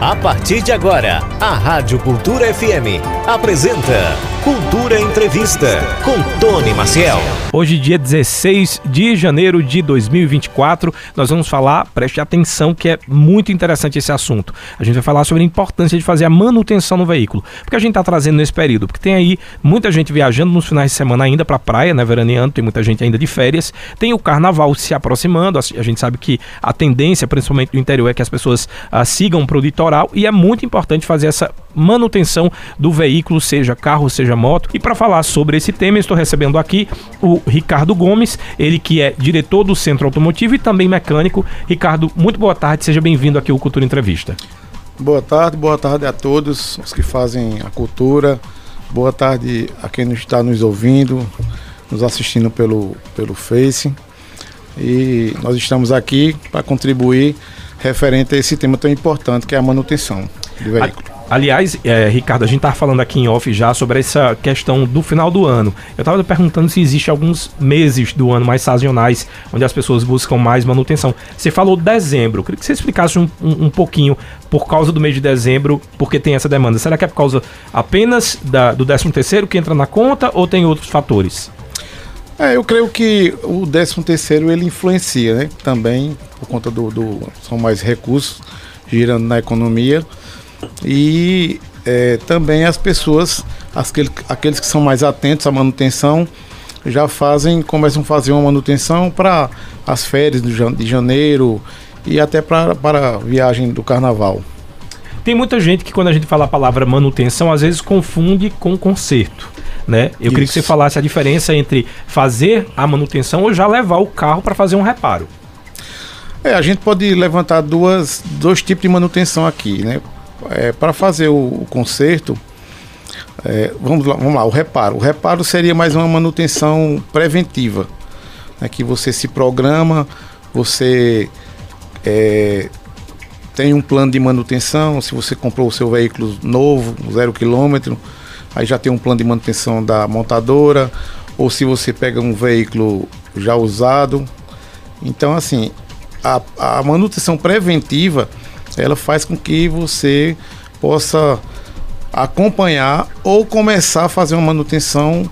A partir de agora, a Rádio Cultura FM apresenta Cultura Entrevista com Tony Maciel. Hoje, dia 16 de janeiro de 2024, nós vamos falar, preste atenção que é muito interessante esse assunto. A gente vai falar sobre a importância de fazer a manutenção no veículo. Porque a gente está trazendo nesse período? Porque tem aí muita gente viajando nos finais de semana ainda para a praia, né, veraneando, tem muita gente ainda de férias. Tem o carnaval se aproximando, a gente sabe que a tendência, principalmente do interior, é que as pessoas ah, sigam para o litoral e é muito importante fazer essa manutenção do veículo, seja carro, seja moto. E para falar sobre esse tema, estou recebendo aqui o Ricardo Gomes, ele que é diretor do Centro Automotivo e também mecânico. Ricardo, muito boa tarde, seja bem-vindo aqui ao Cultura Entrevista. Boa tarde, boa tarde a todos os que fazem a cultura. Boa tarde a quem está nos ouvindo, nos assistindo pelo, pelo Face. E nós estamos aqui para contribuir referente a esse tema tão importante que é a manutenção. Aliás, é, Ricardo, a gente estava falando aqui em off já sobre essa questão do final do ano. Eu estava perguntando se existe alguns meses do ano mais sazonais onde as pessoas buscam mais manutenção. Você falou dezembro. Eu queria que você explicasse um, um, um pouquinho por causa do mês de dezembro, porque tem essa demanda. Será que é por causa apenas da, do 13 terceiro que entra na conta ou tem outros fatores? É, eu creio que o 13 terceiro ele influencia, né? Também por conta do, do são mais recursos girando na economia e é, também as pessoas, aqueles, aqueles que são mais atentos à manutenção, já fazem, começam a fazer uma manutenção para as férias de janeiro e até para, para a viagem do carnaval. Tem muita gente que quando a gente fala a palavra manutenção, às vezes confunde com conserto. Né? Eu Isso. queria que você falasse a diferença entre fazer a manutenção ou já levar o carro para fazer um reparo. É, a gente pode levantar duas, dois tipos de manutenção aqui, né? É, para fazer o, o conserto, é, vamos, lá, vamos lá, o reparo. O reparo seria mais uma manutenção preventiva, né, que você se programa, você é, tem um plano de manutenção. Se você comprou o seu veículo novo, zero quilômetro, aí já tem um plano de manutenção da montadora. Ou se você pega um veículo já usado. Então, assim, a, a manutenção preventiva ela faz com que você possa acompanhar ou começar a fazer uma manutenção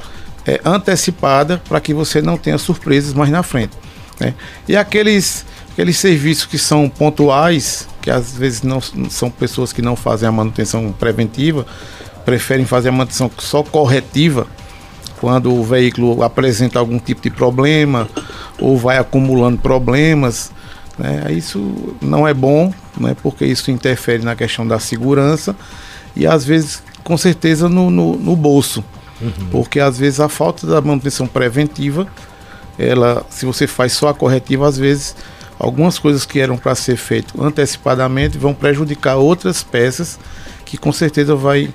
é, antecipada para que você não tenha surpresas mais na frente. Né? E aqueles, aqueles serviços que são pontuais, que às vezes não são pessoas que não fazem a manutenção preventiva, preferem fazer a manutenção só corretiva, quando o veículo apresenta algum tipo de problema ou vai acumulando problemas. Né? Isso não é bom né, porque isso interfere na questão da segurança e às vezes, com certeza, no, no, no bolso. Uhum. Porque às vezes a falta da manutenção preventiva, ela, se você faz só a corretiva, às vezes algumas coisas que eram para ser feito antecipadamente vão prejudicar outras peças que com certeza vai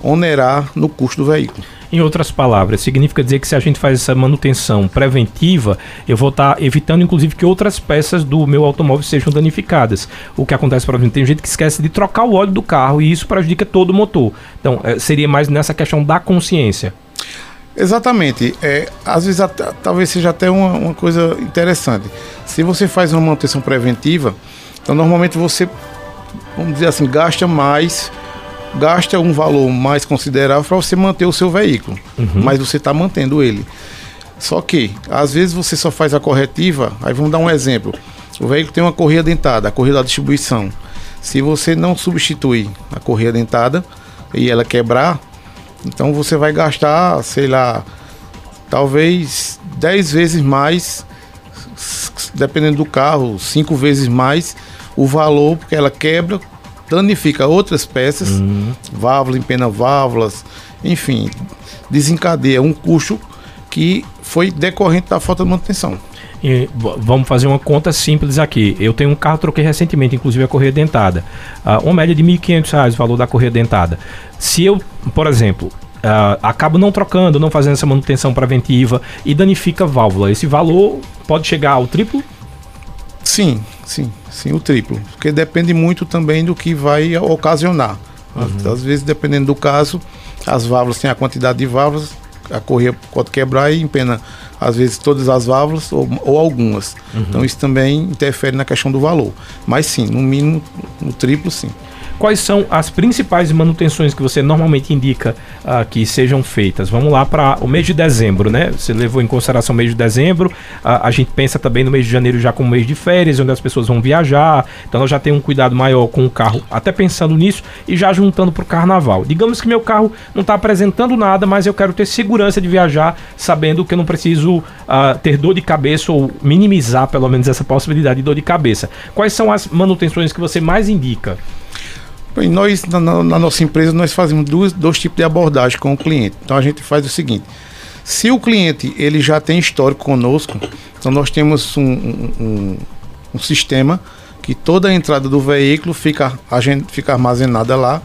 onerar no custo do veículo. Em outras palavras, significa dizer que se a gente faz essa manutenção preventiva, eu vou estar tá evitando, inclusive, que outras peças do meu automóvel sejam danificadas. O que acontece, por exemplo, tem gente que esquece de trocar o óleo do carro e isso prejudica todo o motor. Então, é, seria mais nessa questão da consciência. Exatamente. É, às vezes, até, talvez seja até uma, uma coisa interessante. Se você faz uma manutenção preventiva, então normalmente você, vamos dizer assim, gasta mais gasta um valor mais considerável para você manter o seu veículo, uhum. mas você está mantendo ele. Só que, às vezes você só faz a corretiva, aí vamos dar um exemplo. O veículo tem uma correia dentada, a correia da distribuição. Se você não substituir a correia dentada e ela quebrar, então você vai gastar, sei lá, talvez 10 vezes mais, dependendo do carro, 5 vezes mais o valor, porque ela quebra danifica outras peças, uhum. válvula, empena válvulas, enfim, desencadeia um custo que foi decorrente da falta de manutenção. E vamos fazer uma conta simples aqui. Eu tenho um carro, troquei recentemente, inclusive a correia dentada. Uh, uma média de R$ 1.500 o valor da correia dentada. Se eu, por exemplo, uh, acabo não trocando, não fazendo essa manutenção preventiva e danifica a válvula, esse valor pode chegar ao triplo? Sim, sim, sim, o triplo. Porque depende muito também do que vai ocasionar. Uhum. Às vezes, dependendo do caso, as válvulas têm a quantidade de válvulas, a correia pode quebrar e empena, às vezes, todas as válvulas ou, ou algumas. Uhum. Então, isso também interfere na questão do valor. Mas sim, no mínimo, no triplo, sim. Quais são as principais manutenções que você normalmente indica uh, que sejam feitas? Vamos lá para o mês de dezembro, né? Você levou em consideração o mês de dezembro, uh, a gente pensa também no mês de janeiro já como mês de férias, onde as pessoas vão viajar, então nós já tem um cuidado maior com o carro, até pensando nisso e já juntando para o carnaval. Digamos que meu carro não está apresentando nada, mas eu quero ter segurança de viajar, sabendo que eu não preciso uh, ter dor de cabeça ou minimizar pelo menos essa possibilidade de dor de cabeça. Quais são as manutenções que você mais indica? Bem, nós, na, na, nossa empresa, nós fazemos dois, dois tipos de abordagem com o cliente. Então a gente faz o seguinte: se o cliente ele já tem histórico conosco, então nós temos um, um, um sistema que toda a entrada do veículo fica, a gente fica armazenada lá.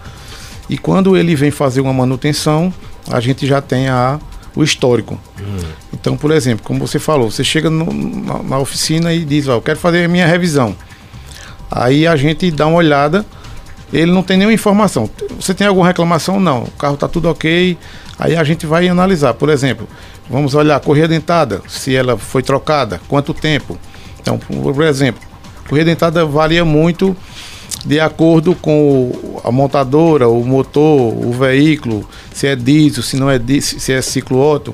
E quando ele vem fazer uma manutenção, a gente já tem a, o histórico. Hum. Então, por exemplo, como você falou, você chega no, na, na, oficina e diz, ó, eu quero fazer a minha revisão. Aí a gente dá uma olhada, ele não tem nenhuma informação. Você tem alguma reclamação? Não. O carro está tudo ok. Aí a gente vai analisar. Por exemplo, vamos olhar a correia dentada, se ela foi trocada, quanto tempo. Então, por exemplo, a correia dentada varia muito de acordo com a montadora, o motor, o veículo, se é diesel, se não é diesel, se é ciclo Otto.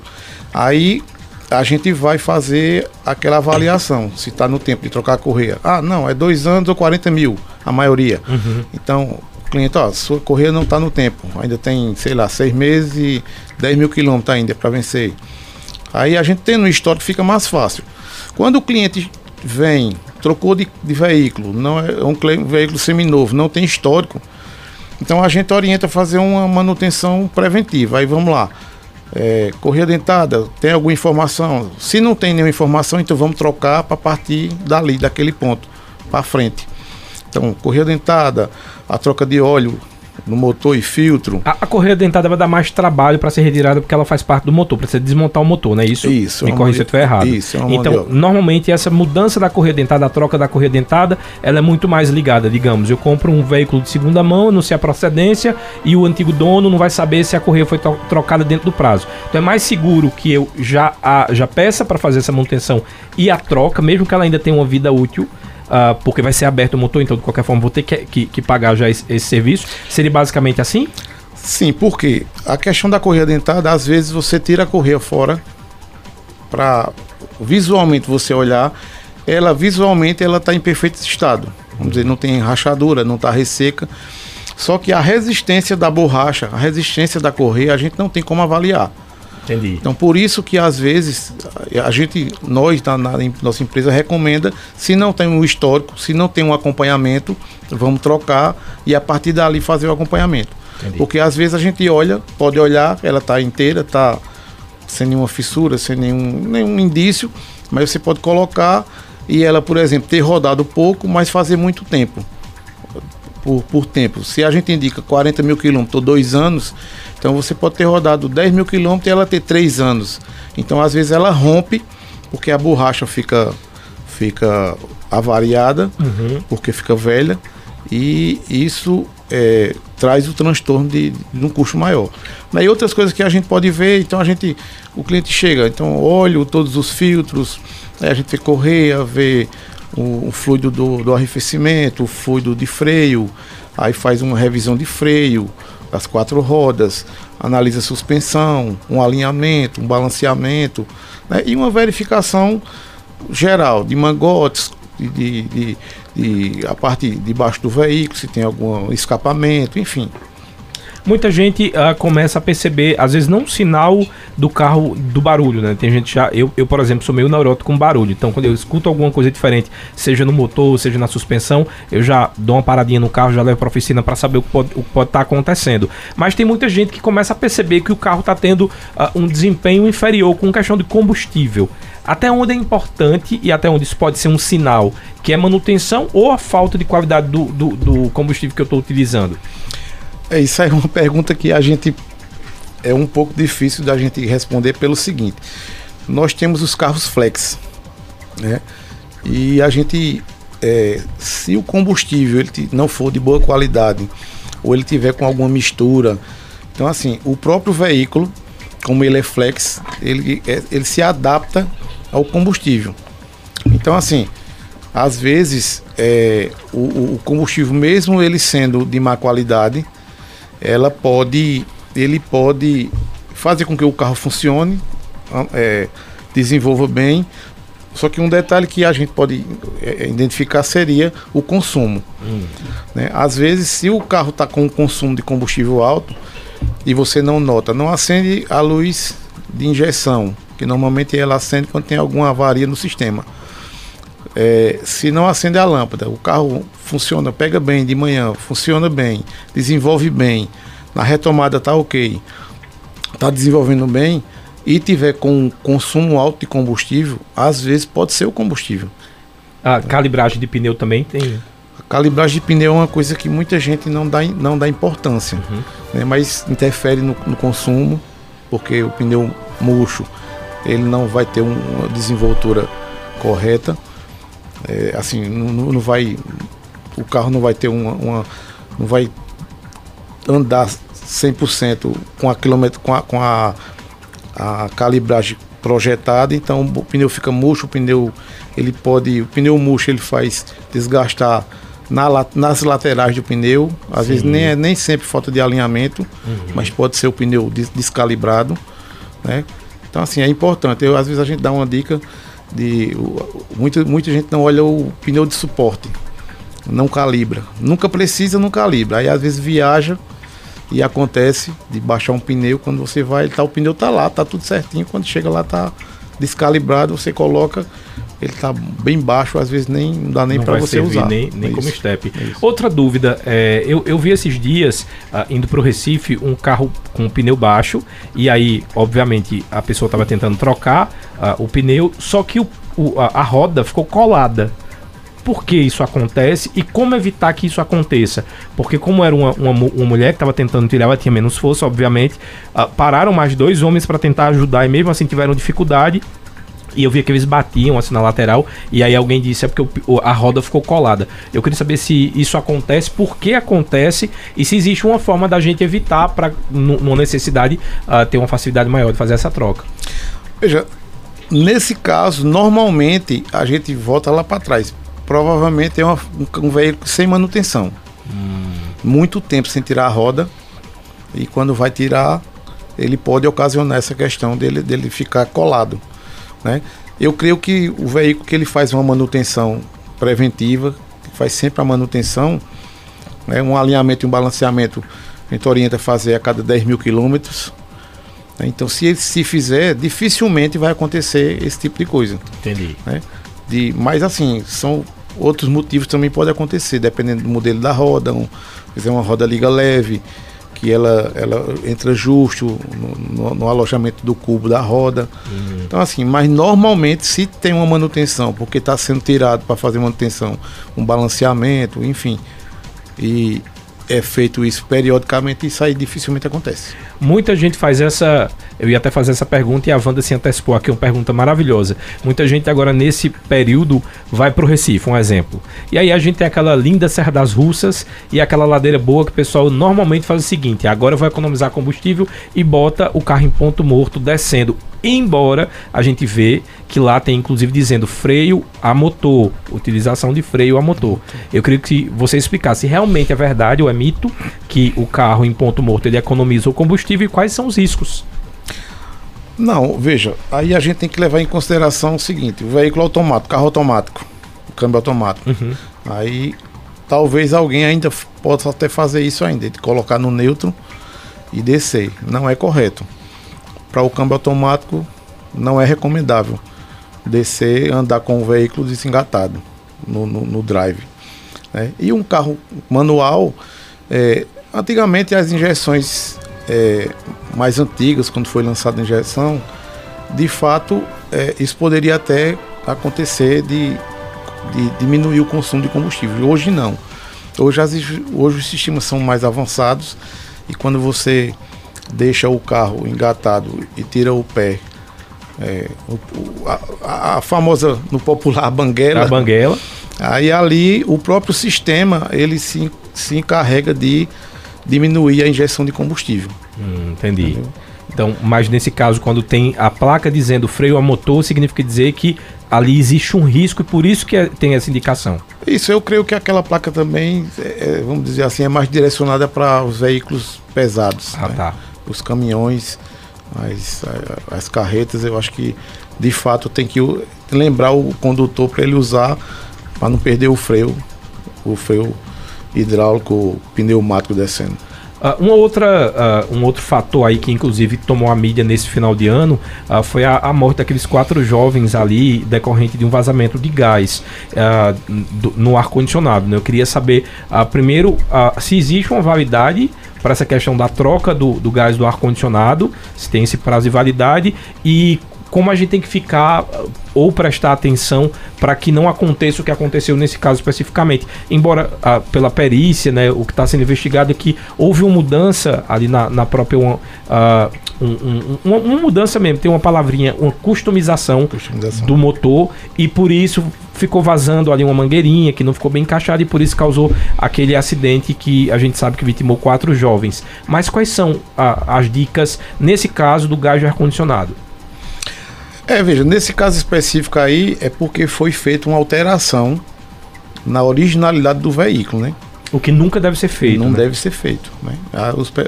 Aí a gente vai fazer aquela avaliação, se está no tempo de trocar a correia. Ah, não, é dois anos ou 40 mil, a maioria. Uhum. Então, o cliente, ó, sua correia não está no tempo, ainda tem, sei lá, seis meses e 10 mil quilômetros ainda para vencer. Aí a gente tem no histórico fica mais fácil. Quando o cliente vem, trocou de, de veículo, não é um, um veículo seminovo, não tem histórico, então a gente orienta a fazer uma manutenção preventiva. Aí vamos lá. É, correia dentada, tem alguma informação? Se não tem nenhuma informação, então vamos trocar para partir dali, daquele ponto, para frente. Então, correia dentada, a troca de óleo no motor e filtro. A, a correia dentada vai dar mais trabalho para ser retirada porque ela faz parte do motor, para você desmontar o motor, não é isso? Isso. Me corrija se eu estiver errado. Isso, é Então, normalmente essa mudança da correia dentada, a troca da correia dentada, ela é muito mais ligada, digamos, eu compro um veículo de segunda mão, não sei a procedência e o antigo dono não vai saber se a correia foi trocada dentro do prazo. Então é mais seguro que eu já, a, já peça para fazer essa manutenção e a troca, mesmo que ela ainda tenha uma vida útil, uh, porque vai ser aberto o motor, então de qualquer forma vou ter que, que, que pagar já esse, esse, serviço. Seria basicamente assim? Sim, porque a questão da correia dentada, às vezes você tira a correia fora para visualmente você olhar, ela visualmente ela está em perfeito estado. Vamos dizer, não tem rachadura, não está resseca. Só que a resistência da borracha, a resistência da correia, a gente não tem como avaliar. Entendi. Então, por isso que às vezes a gente, nós na, na nossa empresa recomenda, se não tem um histórico, se não tem um acompanhamento, vamos trocar e a partir dali fazer o acompanhamento. Entendi. Porque às vezes a gente olha, pode olhar, ela está inteira, está sem nenhuma fissura, sem nenhum, nenhum indício, mas você pode colocar e ela, por exemplo, ter rodado pouco, mas fazer muito tempo. Por, por tempo. Se a gente indica 40 mil quilômetros ou dois anos, então você pode ter rodado 10 mil quilômetros e ela ter 3 anos. Então às vezes ela rompe porque a borracha fica, fica avariada, uhum. porque fica velha, e isso é, traz o transtorno de, de um custo maior. E outras coisas que a gente pode ver, então a gente, o cliente chega, então óleo, todos os filtros, a gente vê correia, vê o, o fluido do, do arrefecimento, o fluido de freio, aí faz uma revisão de freio, das quatro rodas, analisa suspensão, um alinhamento, um balanceamento né, e uma verificação geral de mangotes, de, de, de, de, a parte de baixo do veículo, se tem algum escapamento, enfim muita gente uh, começa a perceber, às vezes não o sinal do carro do barulho, né? Tem gente já, eu, eu por exemplo, sou meio neurótico com barulho, então quando eu escuto alguma coisa diferente, seja no motor, seja na suspensão, eu já dou uma paradinha no carro, já levo para oficina para saber o que pode estar tá acontecendo. Mas tem muita gente que começa a perceber que o carro está tendo uh, um desempenho inferior com questão de combustível. Até onde é importante e até onde isso pode ser um sinal que é manutenção ou a falta de qualidade do, do, do combustível que eu estou utilizando? É, isso é uma pergunta que a gente é um pouco difícil da gente responder pelo seguinte: nós temos os carros flex, né? E a gente, é, se o combustível ele não for de boa qualidade ou ele tiver com alguma mistura, então assim, o próprio veículo, como ele é flex, ele, é, ele se adapta ao combustível. Então assim, às vezes é, o, o, combustível, mesmo ele sendo de má qualidade, ela pode, ele pode fazer com que o carro funcione, é, desenvolva bem. Só que um detalhe que a gente pode é, identificar seria o consumo. Hum. Né? Às vezes, se o carro está com um consumo de combustível alto e você não nota, não acende a luz de injeção, que normalmente ela acende quando tem alguma avaria no sistema. É, se não acende a lâmpada, o carro funciona, pega bem de manhã, funciona bem, desenvolve bem, na retomada está ok, está desenvolvendo bem e tiver com consumo alto de combustível, às vezes pode ser o combustível. A calibragem de pneu também tem. A calibragem de pneu é uma coisa que muita gente não dá, não dá importância, uhum. né, mas interfere no, no consumo, porque o pneu murcho ele não vai ter uma desenvoltura correta é, assim, não, não, vai. O carro não vai ter uma. uma não vai andar 100% com a quilômetro, com a, com a, a calibragem projetada, então o pneu fica murcho, o pneu ele pode, o pneu murcho ele faz desgastar na, nas laterais do pneu, às Sim. vezes nem é nem sempre falta de alinhamento, uhum. mas pode ser o pneu des, descalibrado, né? Então assim é importante. Eu às vezes a gente dá uma dica de muita, muita gente não olha o pneu de suporte, não calibra, nunca precisa, não calibra. Aí às vezes viaja e acontece de baixar um pneu. Quando você vai, tá, o pneu tá lá, tá tudo certinho, quando chega lá tá descalibrado, você coloca ele está bem baixo, às vezes nem não dá nem para você usar. Nem, nem é como step. É Outra dúvida, é, eu, eu vi esses dias, uh, indo para o Recife, um carro com um pneu baixo, e aí, obviamente, a pessoa estava tentando trocar uh, o pneu, só que o, o, a, a roda ficou colada por que isso acontece e como evitar que isso aconteça. Porque como era uma, uma, uma mulher que estava tentando tirar, ela tinha menos força, obviamente, uh, pararam mais dois homens para tentar ajudar e mesmo assim tiveram dificuldade e eu via que eles batiam assim na lateral. E aí alguém disse é porque a roda ficou colada. Eu queria saber se isso acontece, por que acontece e se existe uma forma da gente evitar para numa necessidade uh, ter uma facilidade maior de fazer essa troca. Veja, nesse caso, normalmente a gente volta lá para trás. Provavelmente é uma, um, um, veículo sem manutenção. Hum. Muito tempo sem tirar a roda. E quando vai tirar, ele pode ocasionar essa questão dele, dele ficar colado. Né? Eu creio que o veículo que ele faz uma manutenção preventiva, faz sempre a manutenção, né? um alinhamento e um balanceamento, a gente orienta a fazer a cada 10 mil quilômetros. Né? Então, se ele se fizer, dificilmente vai acontecer esse tipo de coisa. Entendi. Né? De, mas assim, são outros motivos também podem acontecer, dependendo do modelo da roda, um, uma roda liga leve, que ela, ela entra justo no, no, no alojamento do cubo da roda. Uhum. Então, assim, mas normalmente se tem uma manutenção, porque está sendo tirado para fazer manutenção, um balanceamento, enfim, e é feito isso periodicamente, isso aí dificilmente acontece. Muita gente faz essa. Eu ia até fazer essa pergunta e a Wanda se antecipou aqui, uma pergunta maravilhosa. Muita gente agora nesse período vai para o Recife, um exemplo. E aí a gente tem aquela linda Serra das Russas e aquela ladeira boa que o pessoal normalmente faz o seguinte: agora vai economizar combustível e bota o carro em ponto morto descendo. Embora a gente vê que lá tem inclusive dizendo freio a motor, utilização de freio a motor. Eu queria que você explicasse se realmente é verdade ou é mito que o carro em ponto morto ele economiza o combustível e quais são os riscos? Não, veja, aí a gente tem que levar em consideração o seguinte: o veículo automático, carro automático, câmbio automático. Uhum. Aí talvez alguém ainda possa até fazer isso ainda, de colocar no neutro e descer. Não é correto. Para o câmbio automático não é recomendável descer andar com o veículo desengatado no, no, no drive. Né? E um carro manual, é, antigamente as injeções é, mais antigas, quando foi lançada a injeção, de fato, é, isso poderia até acontecer de, de, diminuir o consumo de combustível. Hoje não. Hoje, as, hoje os sistemas são mais avançados e quando você deixa o carro engatado e tira o pé, é, o, a, a, famosa, no popular, banguela. A banguela. Aí ali o próprio sistema ele se, se encarrega de diminuir a injeção de combustível. Hum, entendi. Entendeu? Então, mas nesse caso, quando tem a placa dizendo freio a motor, significa dizer que ali existe um risco e por isso que é, tem essa indicação. Isso, eu creio que aquela placa também, é, é vamos dizer assim, é mais direcionada para os veículos pesados. Ah, né? tá. Os caminhões, as, as carretas, eu acho que de fato tem que lembrar o condutor para ele usar, para não perder o freio, o freio hidráulico pneumático descendo. Uh, uma outra, uh, um outro fator aí que inclusive tomou a mídia nesse final de ano uh, foi a, a, morte daqueles quatro jovens ali decorrente de um vazamento de gás do, no ar-condicionado. Né? Eu queria saber, primeiro, se existe uma validade para essa questão da troca do, do gás do ar-condicionado, se tem esse prazo de validade e como a gente tem que ficar ou prestar atenção para que não aconteça o que aconteceu nesse caso especificamente. Embora ah, pela perícia, né, o que está sendo investigado é que houve uma mudança ali na, na própria. Ah, um, um, uma, uma, mudança mesmo, tem uma palavrinha, uma customização, customização, do motor e por isso ficou vazando ali uma mangueirinha que não ficou bem encaixada e por isso causou aquele acidente que a gente sabe que vitimou quatro jovens. Mas quais são ah, as dicas nesse caso do gás de ar-condicionado? É, veja, nesse caso específico aí é porque foi feita uma alteração na originalidade do veículo, né? O que nunca deve ser feito. Não né? deve ser feito. Né?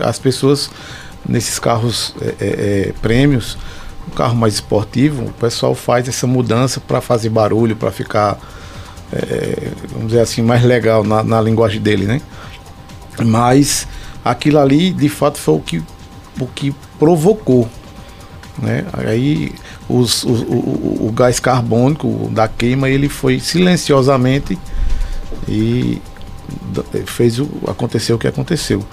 As pessoas nesses carros é, é, é, prêmios, um carro mais esportivo, o pessoal faz essa mudança para fazer barulho, para ficar, é, vamos dizer assim, mais legal na, na linguagem dele, né? Mas aquilo ali, de fato, foi o que, o que provocou né? Aí os, o, o, o, gás carbônico da queima ele foi silenciosamente e fez o, aconteceu o que aconteceu.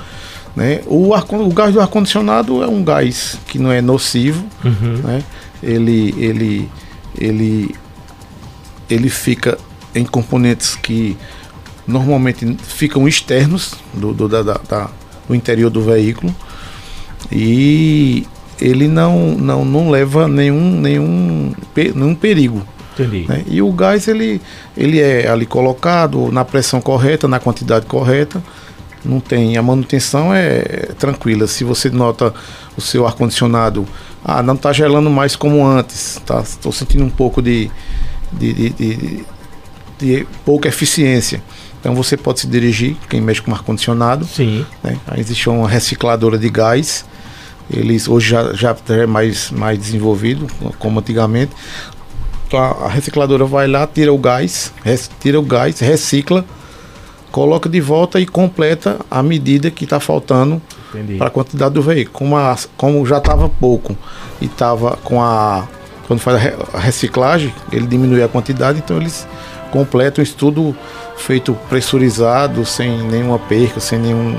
Né? O, ar, o gás do ar-condicionado é um gás que não é nocivo. Uhum. Né? Ele, ele, ele, ele fica em componentes que normalmente ficam externos do, do, da, da, do interior do veículo. E ele não, não, não leva nenhum, nenhum, nenhum perigo. Né? E o gás ele, ele é ali colocado na pressão correta, na quantidade correta. Não tem. A manutenção é tranquila. Se você nota o seu ar-condicionado, ah, não está gelando mais como antes. Tá? Estou sentindo um pouco de, de, de, de, de pouca eficiência. Então você pode se dirigir, quem mexe com ar-condicionado. Sim. Né? Aí existe uma recicladora de gás eles hoje já, já é mais, mais desenvolvido, como antigamente. Então a, recicladora vai lá, tira o gás, tira o gás, recicla, coloca de volta e completa a medida que está faltando para a quantidade do veículo. Como, a, como já estava pouco e estava com a. Quando faz a reciclagem, ele diminui a quantidade, então eles completam isso tudo feito pressurizado, sem nenhuma perca, sem nenhum,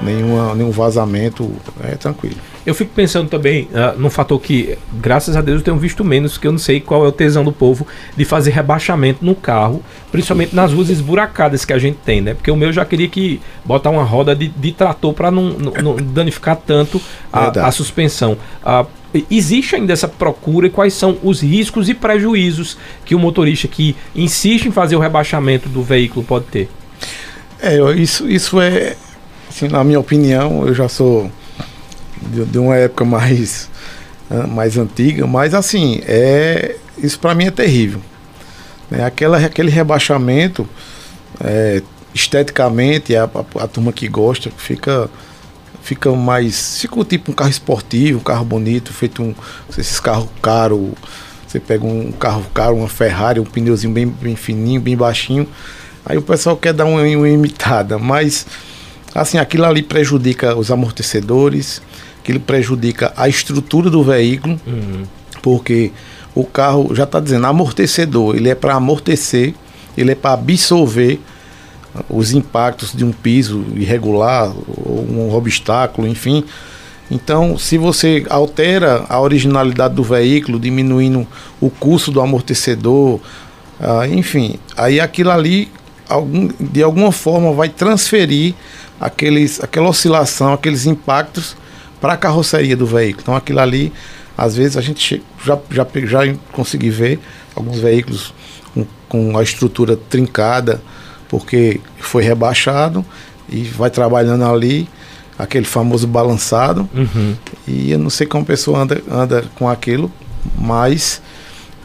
nenhuma, nenhum vazamento. É tranquilo. Eu fico pensando também uh, num fator que, graças a Deus, eu tenho visto menos, que eu não sei qual é o tesão do povo de fazer rebaixamento no carro, principalmente nas ruas esburacadas que a gente tem, né? Porque o meu já queria que botar uma roda de, de trator para não, não, não, danificar tanto a, a suspensão. Uh, existe ainda essa procura e quais são os riscos e prejuízos que o motorista que insiste em fazer o rebaixamento do veículo pode ter? É, isso, isso é, assim, na minha opinião, eu já sou de, de uma época mais, ah, mais antiga, mas assim, é, isso para mim é terrível. Né? Aquela, aquele rebaixamento, é, esteticamente, a, a, a, turma que gosta fica fica mais. Fica tipo um carro esportivo, um carro bonito, feito um. Esses carros caros. Você pega um carro caro, uma Ferrari, um pneuzinho bem, bem fininho, bem baixinho. Aí o pessoal quer dar uma, uma imitada, mas assim, aquilo ali prejudica os amortecedores, que ele prejudica a estrutura do veículo, uhum. porque o carro já está dizendo amortecedor, ele é para amortecer, ele é para absorver os impactos de um piso irregular ou um obstáculo, enfim. Então, se você altera a originalidade do veículo, diminuindo o custo do amortecedor, ah, enfim, aí aquilo ali algum, de alguma forma vai transferir aqueles, aquela oscilação, aqueles impactos para a carroceria do veículo. Então aquilo ali, às vezes a gente já, já, já consegui ver alguns veículos com, com a estrutura trincada, porque foi rebaixado e vai trabalhando ali. aquele famoso balançado. Uhum. E eu não sei como a pessoa anda, anda com aquilo, mas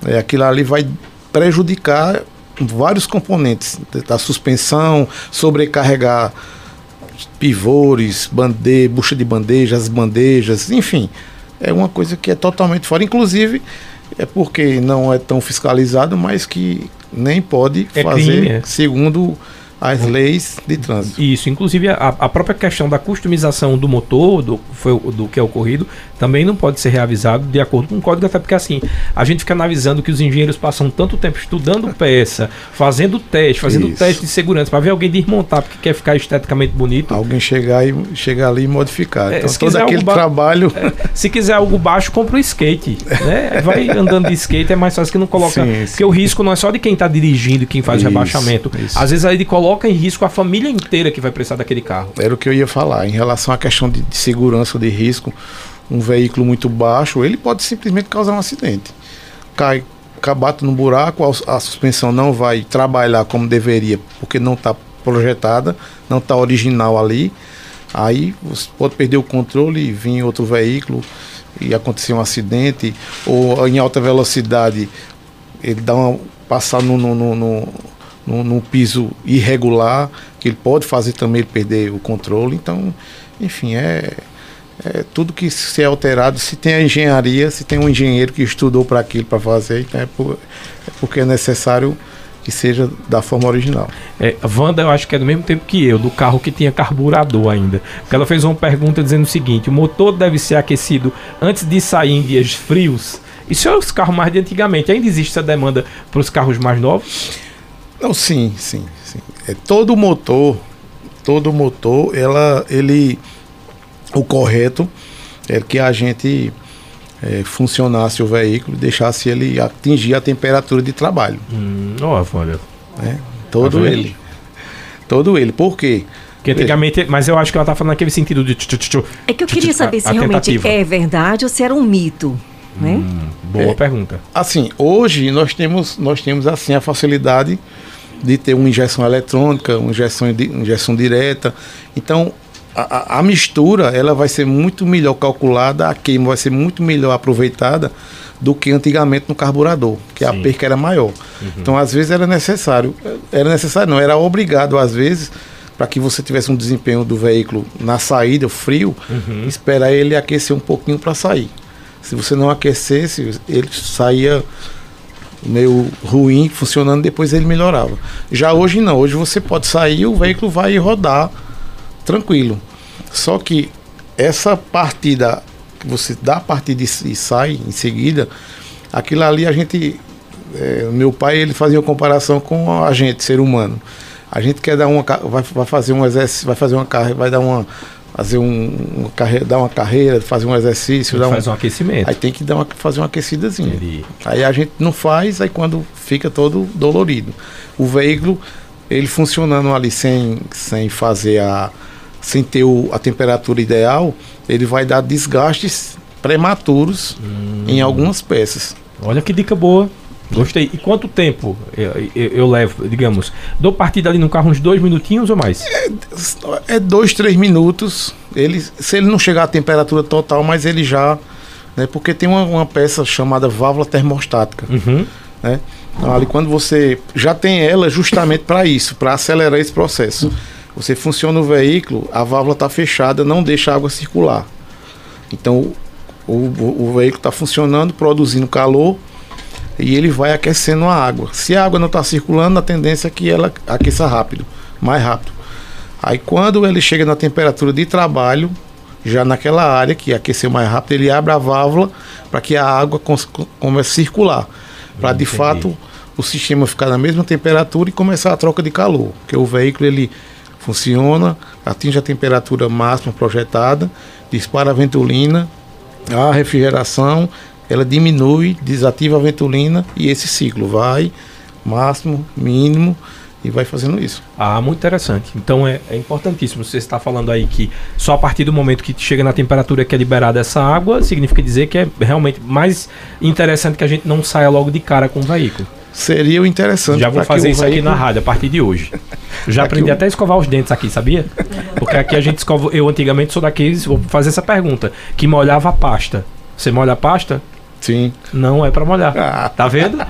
é, aquilo ali vai prejudicar vários componentes da suspensão, sobrecarregar pivôs, bande, bucha de bandejas, bandejas, enfim. É uma coisa que é totalmente fora. Inclusive, é porque não é tão fiscalizado, mas que nem pode É fazer crime, é. segundo as leis de trânsito. Isso, inclusive a, a própria questão da customização do motor, do, foi, do que é ocorrido, também não pode ser reavisado de acordo com o código, até porque assim, a gente fica analisando que os engenheiros passam tanto tempo estudando peça, fazendo teste, fazendo Isso. teste de segurança, para ver alguém desmontar porque quer ficar esteticamente bonito. Alguém chegar, e, chegar ali e modificar. É, então, se todo aquele ba- trabalho. Se quiser algo baixo, compra o skate. Né? Vai andando de skate, é mais fácil que não coloca. Sim, sim. Porque o risco não é só de quem está dirigindo e quem faz Isso, rebaixamento. isso. Às vezes aí ele coloca em risco a família inteira que vai precisar daquele carro. Era o que eu ia falar. Em relação à questão de, de segurança de risco, um veículo muito baixo, ele pode simplesmente causar um acidente. Cai, bate no buraco, a, a suspensão não vai trabalhar como deveria, porque não está projetada, não está original ali. Aí você pode perder o controle e vir outro veículo e acontecer um acidente, ou em alta velocidade ele dá uma, passar no, no, no, no, no piso irregular, que ele pode fazer também ele perder o controle. Então, enfim, é, é tudo que se é alterado, se tem a engenharia, se tem um engenheiro que estudou para aquilo para fazer, então é, por- é porque é necessário que seja da forma original. É, Wanda, eu acho que é do mesmo tempo que eu, do carro que tinha carburador ainda. Porque ela fez uma pergunta dizendo o seguinte: o motor deve ser aquecido antes de sair em dias frios. Isso é os carros mais de antigamente. Ainda existe essa demanda para os carros mais novos? Não, sim, sim, sim. É, todo motor, todo motor, ela, ele, o correto é que a gente é, funcionasse o veículo e deixasse ele atingir a temperatura de trabalho, Hum, ó, Wanda. né? Todo Tá ele. Todo ele. Por quê? Que antigamente, mas eu acho que ela tá falando naquele sentido de. tchu, É que eu queria saber se realmente tentativa. é verdade ou se era um mito. Né? Hum, boa É. pergunta. Assim, hoje nós temos, nós temos assim a facilidade de ter uma injeção eletrônica, uma injeção, injeção direta. Então, a, a- a mistura ela vai ser muito melhor calculada, a queima vai ser muito melhor aproveitada do que antigamente no carburador, que a Sim. perca era maior. Então, às vezes era necessário, era necessário não, era obrigado às vezes para que você tivesse um desempenho do veículo na saída, frio, esperar ele aquecer um pouquinho para sair. Se você não aquecesse, ele saía meio ruim, funcionando, depois ele melhorava. Já hoje não, hoje você pode sair, o veículo vai rodar tranquilo. Só que essa partida que você dá a partida e sai em seguida, aquilo ali a gente. é, meu pai ele fazia uma comparação com a gente, ser humano. A gente quer dar uma. Vai, vai fazer um exercício, vai fazer uma carreira, vai dar uma. Fazer um, uma carreira, dar uma carreira, fazer um exercício, dar um, Faz um aquecimento. Aí tem que dar uma, fazer uma aquecidazinha. Entendi. Aí a gente não faz, aí quando fica todo dolorido. O veículo, ele funcionando ali sem, sem fazer a. sem ter o- a temperatura ideal, ele vai dar desgastes prematuros em algumas peças. Olha que dica boa. Gostei. E quanto tempo eu, eu- eu levo, digamos? Dou partida ali no carro uns dois minutinhos ou mais? É dois, três minutos. Ele, se ele não chegar à temperatura total, mas ele já. Né, porque tem uma, uma peça chamada válvula termostática. Uhum. né? Então, ali quando você já tem ela justamente para isso, para acelerar esse processo. Você funciona o veículo, a válvula está fechada, não deixa a água circular. Então o, o, o veículo está funcionando, produzindo calor e ele vai aquecendo a água. Se a água não está circulando, a tendência é que ela aqueça rápido, mais rápido. Aí quando ele chega na temperatura de trabalho, já naquela área que aqueceu mais rápido, ele abre a válvula para que a água comece a circular. Para de fato o sistema ficar na mesma temperatura e começar a troca de calor. Porque o veículo ele funciona, atinge a temperatura máxima projetada, dispara a ventolina, a refrigeração, ela diminui, desativa a ventolina e esse ciclo vai máximo, mínimo e vai fazendo isso. Ah, muito interessante. Então é, é importantíssimo. Você está falando aí que só a partir do momento que chega na temperatura que é liberada essa água, significa dizer que é realmente mais interessante que a gente não saia logo de cara com o veículo. Seria o interessante. Já vou fazer isso aqui veículo- na rádio a partir de hoje. Já aprendi o- até a escovar os dentes aqui, sabia? Porque aqui a gente escova. Eu antigamente sou daqueles, vou fazer essa pergunta, que molhava a pasta. Você molha a pasta? Sim. Não é pra molhar. Ah. Tá vendo?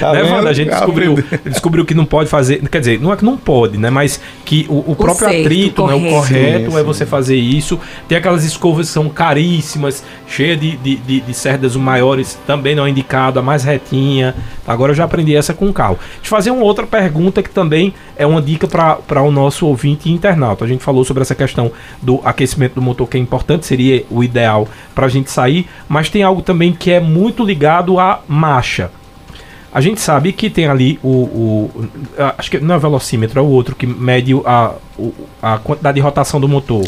Tá né, vendo? Wanda? A gente descobriu, descobriu que não pode fazer. Quer dizer, não é que não pode, né? Mas que o, o próprio certo, atrito, né? O correto. correto Sim, é sim. você fazer isso. Tem aquelas escovas que são caríssimas, cheias de, de, de, de cerdas maiores, também não é indicado, a mais retinha. Agora eu já aprendi essa com o carro. Deixa eu fazer uma outra pergunta que também é uma dica para o nosso ouvinte e internauta. A gente falou sobre essa questão do aquecimento do motor, que é importante, seria o ideal para a gente sair, mas tem algo também que é muito ligado à marcha. A gente sabe que tem ali o. o- acho que não é o velocímetro, é o outro que mede a, a quantidade de rotação do motor.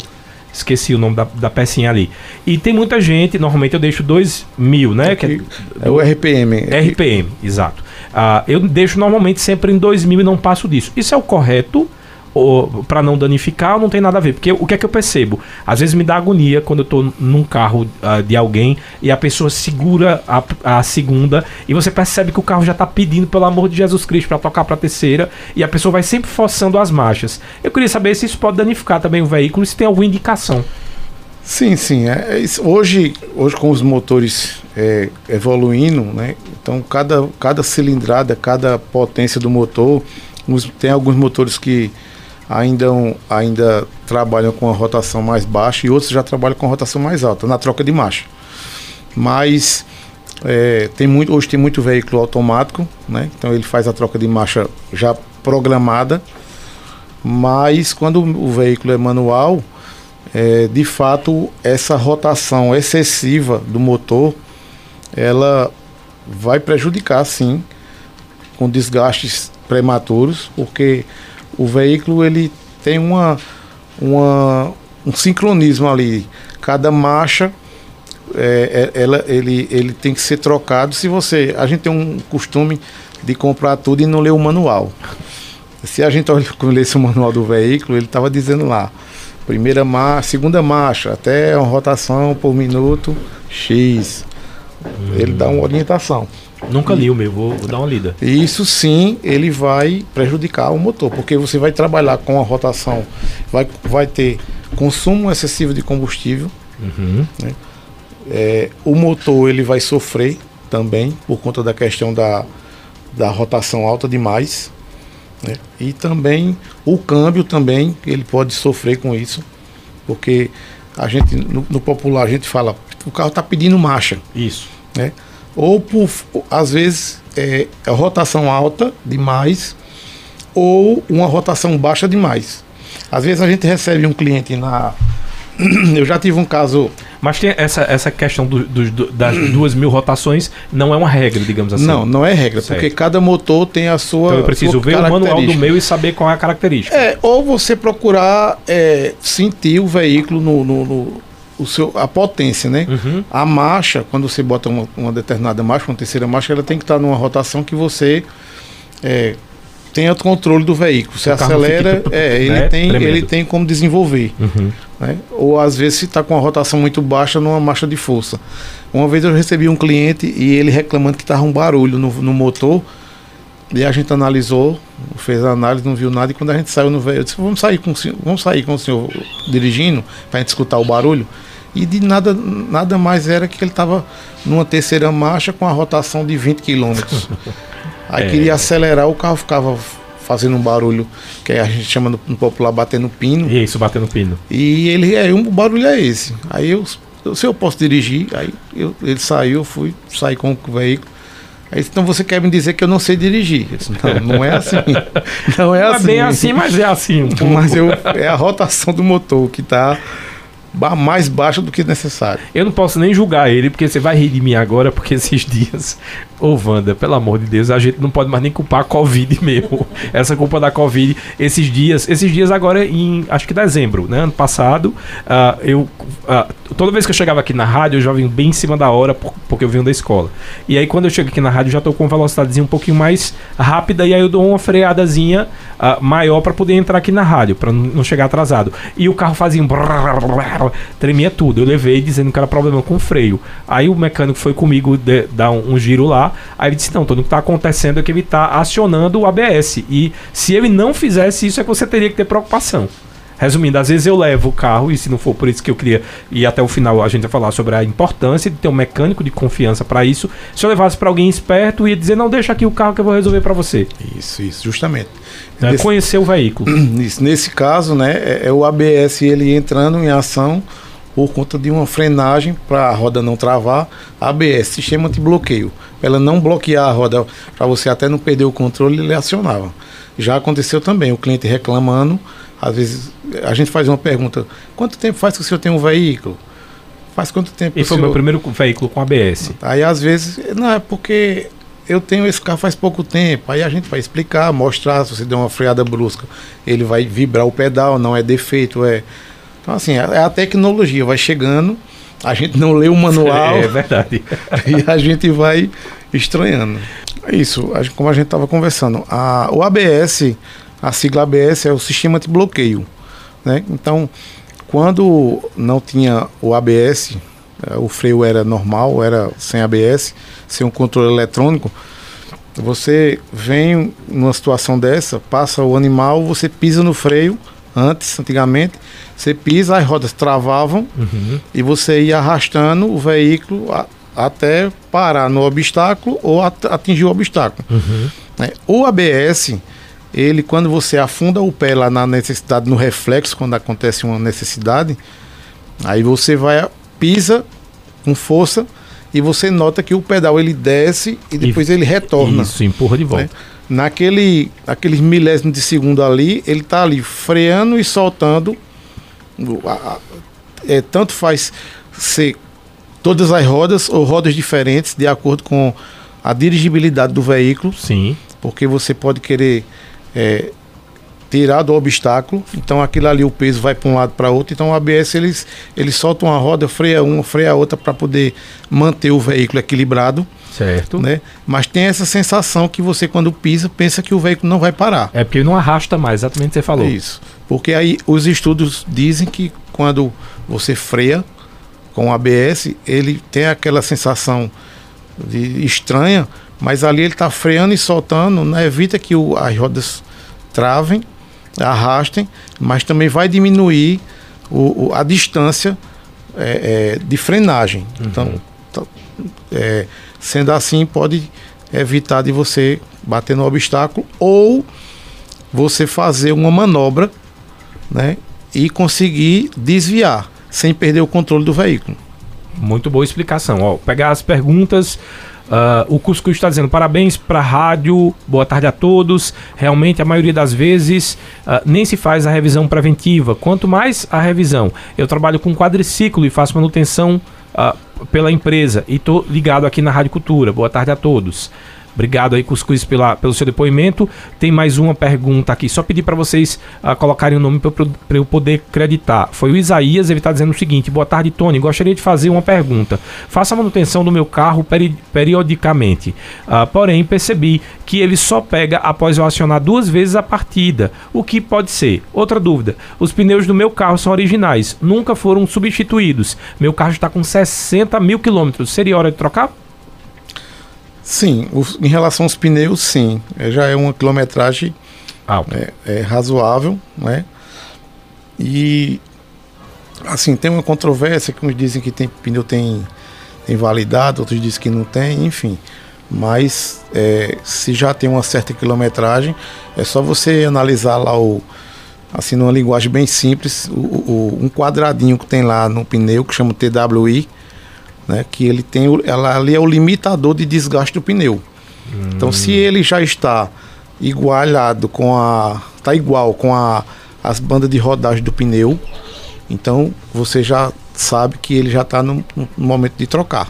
Esqueci o nome da, da pecinha ali. E tem muita gente, normalmente eu deixo 2 mil, né? Que é- É o RPM. RPM, exato. Ah, eu deixo normalmente sempre em 2000 e não passo disso. Isso é o correto? Para não danificar, não tem nada a ver. Porque o que é que eu percebo? Às vezes me dá agonia quando eu tô num carro ah, de alguém e a pessoa segura a, a segunda e você percebe que o carro já tá pedindo, pelo amor de Jesus Cristo, para tocar pra terceira e a pessoa vai sempre forçando as marchas. Eu queria saber se isso pode danificar também o veículo se tem alguma indicação. Sim, sim. é- é hoje, hoje com os motores é, evoluindo, né? Então cada, cada cilindrada, cada potência do motor, tem alguns motores que ainda, ainda trabalham com a rotação mais baixa e outros já trabalham com a rotação mais alta, na troca de marcha. Mas é, tem muito, hoje tem muito veículo automático, né? Então ele faz a troca de marcha já programada. Mas quando o veículo é manual, é, de fato essa rotação excessiva do motor, ela vai prejudicar sim, com desgastes prematuros, porque o veículo ele tem uma, uma um sincronismo ali. Cada marcha é, é- ela, ele, ele tem que ser trocado. Se você. A gente tem um costume de comprar tudo e não ler o manual. Se a gente olha- o manual do veículo, ele estava dizendo lá, primeira marcha, segunda marcha, até uma rotação por minuto X. Ele dá uma orientação. Nunca li o meu, vou, vou dar uma lida. Isso sim, ele vai prejudicar o motor, porque você vai trabalhar com a rotação, vai, vai ter consumo excessivo de combustível, Uhum. é, o motor ele vai sofrer também por conta da questão da, da rotação alta demais. né? E também o câmbio também, ele pode sofrer com isso. Porque a gente, no, no popular, a gente fala, o carro está pedindo marcha. Isso. né? Ou por, às vezes é rotação alta demais ou uma rotação baixa demais. Às vezes a gente recebe um cliente na. Eu já tive um caso. Mas tem essa, essa questão do- do- das duas mil rotações não é uma regra, digamos assim. Não, não é regra, Certo. porque cada motor tem a sua. Então eu preciso ver o manual do meu e saber qual é a característica. É, ou você procurar é, sentir o veículo no, no- no- o seu, a potência, né? Uhum. A marcha, quando você bota uma, uma determinada marcha, uma terceira marcha, ela tem que estar numa rotação que você é, tenha o controle do veículo. Você O acelera, fique, é, ele, né, tem, tremendo. ele tem como desenvolver. Uhum. né? Ou às vezes se está com a rotação muito baixa numa marcha de força. Uma vez eu recebi um cliente e ele reclamando que estava um barulho no, no motor. E a gente analisou, fez a análise, não viu nada. E quando a gente saiu no veio, eu disse: vamos sair com o senhor, vamos sair com o senhor dirigindo para a gente escutar o barulho. E de nada, nada mais era que ele estava numa terceira marcha com a rotação de 20 km. Aí É. queria acelerar, o carro ficava fazendo um barulho que a gente chama no, no popular batendo pino. E isso, batendo pino. E ele, é, um barulho é esse. Aí eu, eu- se eu posso dirigir, aí eu- ele saiu, eu fui, saí com o veículo. Aí então você quer me dizer que eu não sei dirigir? Disse, não, não é assim. Não é Não é assim. bem assim, mas é assim. um. Mas eu, é a rotação do motor que está mais baixa do que necessário. Eu não posso nem julgar ele, porque você vai rir de mim agora, porque esses dias. Ô, Wanda, pelo amor de Deus, a gente não pode mais nem culpar a Covid mesmo. Essa culpa da Covid. Esses dias, esses dias agora em, acho que dezembro, né? Ano passado, ah, eu. ah, toda vez que eu chegava aqui na rádio, eu já vim bem em cima da hora, por- porque eu vim da escola. E aí, quando eu chego aqui na rádio, já tô com velocidadezinha um pouquinho mais rápida, e aí eu dou uma freadazinha ah, maior para poder entrar aqui na rádio, para não chegar atrasado. E o carro fazia um. Tremia tudo. Eu levei dizendo que era problema com o freio. Aí o mecânico foi comigo de- dar um, um giro lá. Aí ele disse: Não, tudo que está acontecendo é que ele está acionando o ABS. E se ele não fizesse isso, é que você teria que ter preocupação. Resumindo, às vezes eu levo o carro, e se não for por isso que eu queria ir até o final, a gente vai falar sobre a importância de ter um mecânico de confiança para isso. Se eu levasse para alguém esperto, ia dizer: não, deixa aqui o carro que eu vou resolver para você. Isso, isso, justamente. Né? Nesse, Conhecer o veículo. Nesse, nesse caso, né, é, é o ABS ele entrando em ação por conta de uma frenagem para a roda não travar. ABS, sistema de bloqueio. Para ela não bloquear a roda, para você até não perder o controle, ele acionava. Já aconteceu também, o cliente reclamando às vezes a gente faz uma pergunta: quanto tempo faz que o senhor tem um veículo? Faz quanto tempo? E foi o meu primeiro veículo com ABS. Aí às vezes, não, é porque eu tenho esse carro faz pouco tempo. Aí a gente vai explicar, mostrar, se você der uma freada brusca, ele vai vibrar o pedal, não é defeito, é. Então, assim, é, é a tecnologia, vai chegando, a gente não lê o manual. É, é verdade. e a gente vai estranhando. É isso, como a gente estava conversando. A, o ABS, a sigla ABS é o sistema de bloqueio. Né? Então, quando não tinha o ABS, eh, o freio era normal, era sem ABS, sem um controle eletrônico, você vem numa situação dessa, passa o animal, você pisa no freio, antes, antigamente, você pisa, as rodas travavam uhum. e você ia arrastando o veículo a, até parar no obstáculo ou atingir o obstáculo. Uhum. É, o ABS, ele quando você afunda o pé lá na necessidade, no reflexo, quando acontece uma necessidade, aí você vai, pisa com força e você nota que o pedal ele desce e depois e, ele retorna. Isso, empurra de volta. Né? Naquele aqueles milésimos de segundo ali, ele está ali freando e soltando. É, tanto faz ser todas as rodas ou rodas diferentes de acordo com a dirigibilidade do veículo. Sim. Porque você pode querer é, tirar do obstáculo. Então aquilo ali o peso vai para um lado para outro. Então o ABS eles eles soltam uma roda, freia uma, freia a outra para poder manter o veículo equilibrado. Certo. Né? Mas tem essa sensação que você quando pisa pensa que o veículo não vai parar. É porque não arrasta mais, exatamente o que você falou. Isso. Porque aí os estudos dizem que quando você freia com o ABS, ele tem aquela sensação de estranha mas ali ele está freando e soltando, né? evita que o, as rodas travem, arrastem, mas também vai diminuir o, o a distância é, é, de frenagem. Uhum. Então, tá, é, sendo assim, pode evitar de você bater no obstáculo ou você fazer uma manobra né, e conseguir desviar sem perder o controle do veículo. Muito boa explicação. Ó, pegar as perguntas Uh, o Cuscuz está dizendo parabéns para a rádio, boa tarde a todos. Realmente, a maioria das vezes uh, nem se faz a revisão preventiva, quanto mais a revisão. Eu trabalho com quadriciclo e faço manutenção uh, pela empresa e estou ligado aqui na Rádio Cultura. Boa tarde a todos. Obrigado aí, Cuscuz, pela, pelo seu depoimento. Tem mais uma pergunta aqui. Só pedir para vocês uh, colocarem o nome para eu poder acreditar. Foi o Isaías, ele está dizendo o seguinte: Boa tarde, Tony. Gostaria de fazer uma pergunta. Faça a manutenção do meu carro peri periodicamente. Uh, porém, percebi que ele só pega após eu acionar duas vezes a partida. O que pode ser? Outra dúvida: os pneus do meu carro são originais, nunca foram substituídos. Meu carro está com 60 mil quilômetros. Seria hora de trocar? Sim, em relação aos pneus, sim. É, já é uma quilometragem é, é, razoável, né? E assim, tem uma controvérsia que uns dizem que tem pneu tem, tem validade, outros dizem que não tem, enfim. Mas é, se já tem uma certa quilometragem, é só você analisar lá o. Assim, numa linguagem bem simples, o, o, um quadradinho que tem lá no pneu, que chama TWI, né? Que ele tem, ela ali é o limitador de desgaste do pneu. Hum. Então, se ele já está igualado com a, está igual com a, as bandas de rodagem do pneu, então você já sabe que ele já está no, no momento de trocar.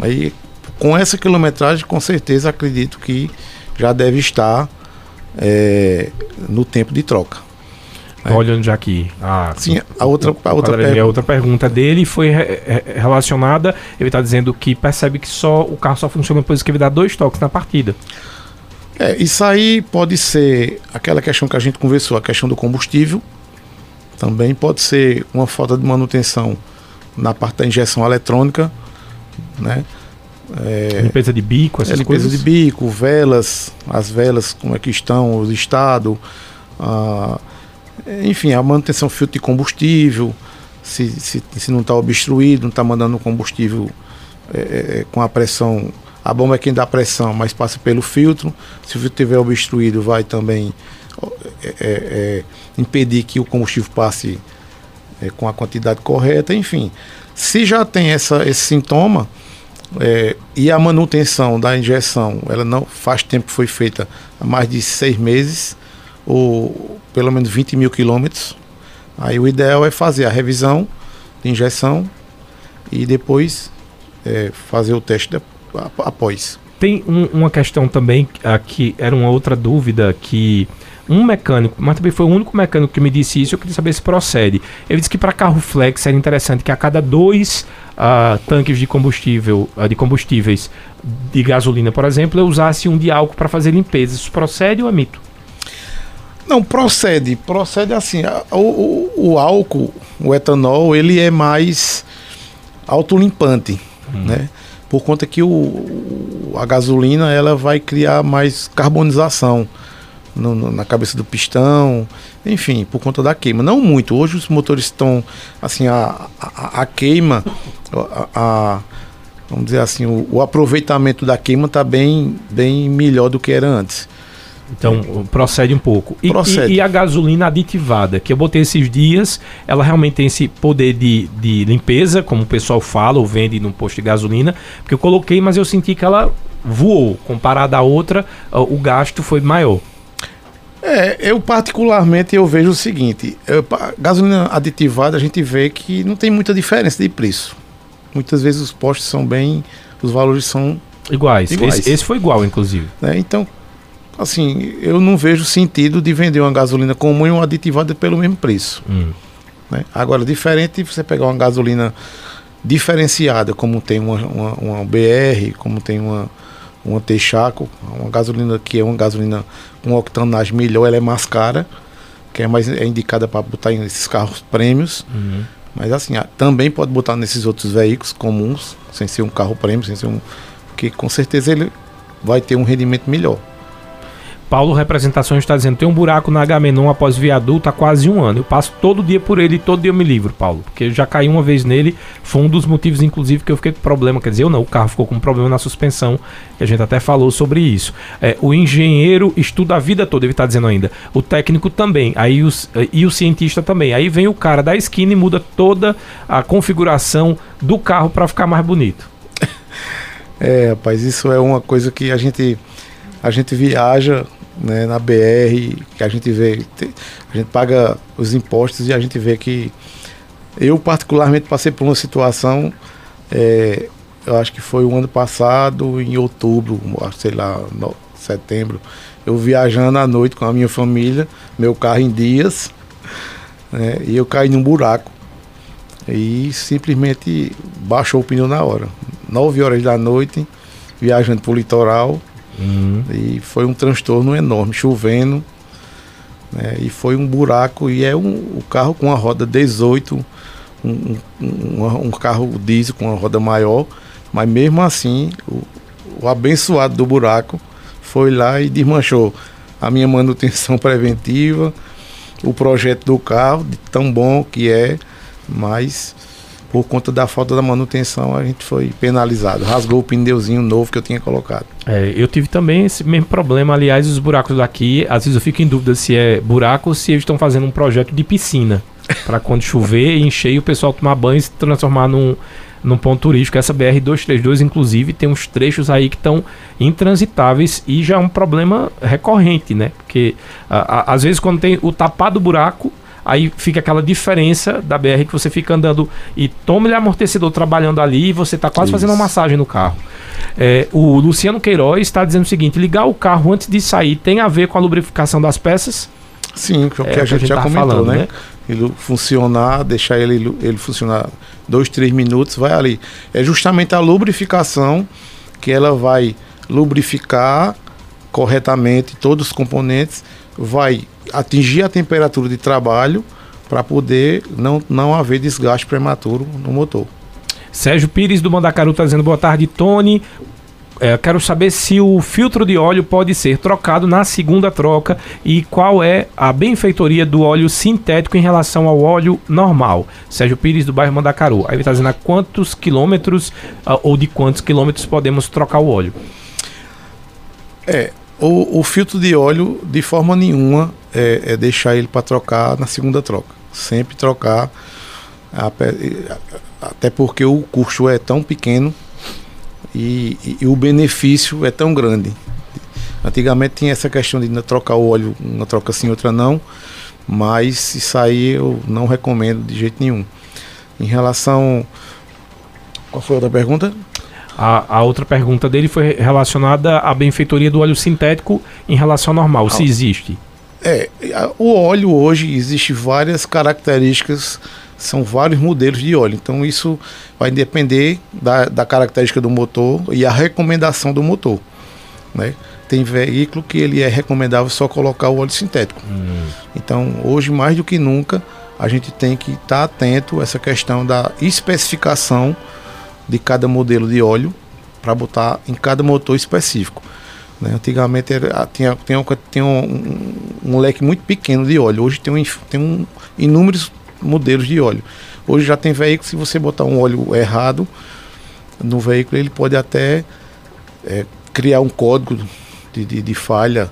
Aí, com essa quilometragem, com certeza acredito que já deve estar é, no tempo de troca. É. Olhando já aqui. A, Sim, a outra, a outra, pergunta. a outra pergunta dele foi re, relacionada. Ele está dizendo que percebe que só o carro só funciona depois que ele dá dois toques na partida. É, isso aí pode ser aquela questão que a gente conversou, a questão do combustível. Também pode ser uma falta de manutenção na parte da injeção eletrônica, né? É, limpeza de bico, essas é, limpeza coisas? de bico, velas, as velas como é que estão, o estado, a Enfim, a manutenção filtro de combustível, se, se, se não está obstruído, não está mandando combustível é, é, com a pressão. A bomba é quem dá pressão, mas passa pelo filtro. Se o filtro estiver obstruído, vai também é, é, é, impedir que o combustível passe é, com a quantidade correta. Enfim, se já tem essa, esse sintoma e a manutenção da injeção, ela não faz tempo que foi feita há mais de seis meses, ou pelo menos 20 mil quilômetros, aí o ideal é fazer a revisão de injeção e depois é, fazer o teste de, após. Tem um, uma questão também aqui, era uma outra dúvida que um mecânico, mas também foi o único mecânico que me disse isso, eu queria saber se procede. Ele disse que para carro flex era interessante que a cada dois uh, tanques de combustível, uh, de combustíveis de gasolina, por exemplo, eu usasse um de álcool para fazer limpeza. Isso procede ou é mito? Não, procede. Procede assim. O, o, o álcool, o etanol, ele é mais autolimpante hum. né? Por conta que o, a gasolina ela vai criar mais carbonização no, no, na cabeça do pistão, enfim, por conta da queima. Não muito. Hoje os motores estão assim a, a, a queima, a, a, vamos dizer assim, o, o aproveitamento da queima está bem, bem melhor do que era antes. Então, procede um pouco. E. E, e, a gasolina aditivada, que eu botei esses dias, ela realmente tem esse poder de, de limpeza, como o pessoal fala ou vende no posto de gasolina, porque eu coloquei, mas eu senti que ela voou. Comparada à outra, o gasto foi maior. É, eu particularmente eu vejo o seguinte, eu, gasolina aditivada a gente vê que não tem muita diferença de preço. Muitas vezes os postos são bem, os valores são iguais. iguais. Esse, esse foi igual, inclusive. É, então, assim, eu não vejo sentido de vender uma gasolina comum e uma aditivada pelo mesmo preço. Hum. Né? Agora, diferente você pegar uma gasolina diferenciada, como tem uma, uma, uma BR, como tem uma, uma Texaco, uma gasolina que é uma gasolina com octanagem melhor, ela é mais cara, que é mais é indicada para botar nesses carros prêmios. Uhum. Mas assim, também pode botar nesses outros veículos comuns, sem ser um carro prêmio, sem ser um. Porque com certeza ele vai ter um rendimento melhor. Paulo Representações está dizendo: tem um buraco na Agamenon após viaduto há quase um ano. Eu passo todo dia por ele e todo dia eu me livro, Paulo. Porque eu já caí uma vez nele. Foi um dos motivos, inclusive, que eu fiquei com problema. Quer dizer, eu não, o carro ficou com problema na suspensão. Que a gente até falou sobre isso. É, o engenheiro estuda a vida toda, ele está dizendo ainda. O técnico também. Aí os, eh, e o cientista também. Aí vem o cara da esquina e muda toda a configuração do carro para ficar mais bonito. É, rapaz, isso é uma coisa que a gente a gente viaja né, na BR, que a gente vê, a gente paga os impostos e a gente vê que eu particularmente passei por uma situação, é, eu acho que foi o ano passado, em outubro, sei lá, no, setembro, eu viajando à noite com a minha família, meu carro em dias, né, e eu caí num buraco. E simplesmente baixou o pneu na hora. 9 horas da noite, viajando para o litoral, Uhum. E foi um transtorno enorme, chovendo. Né, e foi um buraco. E é um, o carro com a roda 18, um, um, um, carro diesel com uma roda maior. Mas mesmo assim, o, o abençoado do buraco foi lá e desmanchou a minha manutenção preventiva, o projeto do carro, tão bom que é, mas por conta da falta da manutenção, a gente foi penalizado. Rasgou o pneuzinho novo que eu tinha colocado. É, eu tive também esse mesmo problema. Aliás, os buracos daqui, às vezes eu fico em dúvida se é buraco ou se eles estão fazendo um projeto de piscina. para quando chover, encher e o pessoal tomar banho e se transformar num, num ponto turístico. Essa BR-232, inclusive, tem uns trechos aí que estão intransitáveis e já é um problema recorrente, né? Porque a, a, às vezes quando tem o tapado buraco, aí fica aquela diferença da BR que você fica andando e toma ele amortecedor trabalhando ali e você está quase Isso. fazendo uma massagem no carro. É, o Luciano Queiroz está dizendo o seguinte: ligar o carro antes de sair tem a ver com a lubrificação das peças? Sim, que é o que, a, gente a gente já tá comentou, falando, né? né? Ele funcionar, deixar ele, ele funcionar dois, três minutos, vai ali. É justamente a lubrificação que ela vai lubrificar corretamente todos os componentes, vai atingir a temperatura de trabalho para poder não, não haver desgaste prematuro no motor. Sérgio Pires do Mandacaru está dizendo boa tarde, Tony. é, quero saber se o filtro de óleo pode ser trocado na segunda troca e qual é a benfeitoria do óleo sintético em relação ao óleo normal. Sérgio Pires, do bairro Mandacaru. Aí ele está dizendo a quantos quilômetros uh, ou de quantos quilômetros podemos trocar o óleo. É, o, o filtro de óleo, de forma nenhuma, é, é deixar ele para trocar na segunda troca. Sempre trocar, até porque o custo é tão pequeno e, e, e, o benefício é tão grande. Antigamente tinha essa questão de trocar o óleo, uma troca sim, outra não, mas isso aí eu não recomendo de jeito nenhum. Em relação. Qual foi a outra pergunta? A, a, outra pergunta dele foi relacionada à benfeitoria do óleo sintético em relação ao normal, ah, se existe. É, o óleo hoje existe várias características são vários modelos de óleo. Então isso vai depender da, da característica do motor e a recomendação do motor. Né? Tem veículo que ele é recomendável só colocar o óleo sintético. Hum. Então hoje mais do que nunca a gente tem que estar tá atento a essa questão da especificação de cada modelo de óleo para botar em cada motor específico. Né? Antigamente era, tinha, tinha, tinha um, um, leque muito pequeno de óleo, hoje tem, um, tem um, inúmeros modelos de óleo. Hoje já tem veículo, se você botar um óleo errado no veículo, ele pode até é, criar um código de, de, de, falha,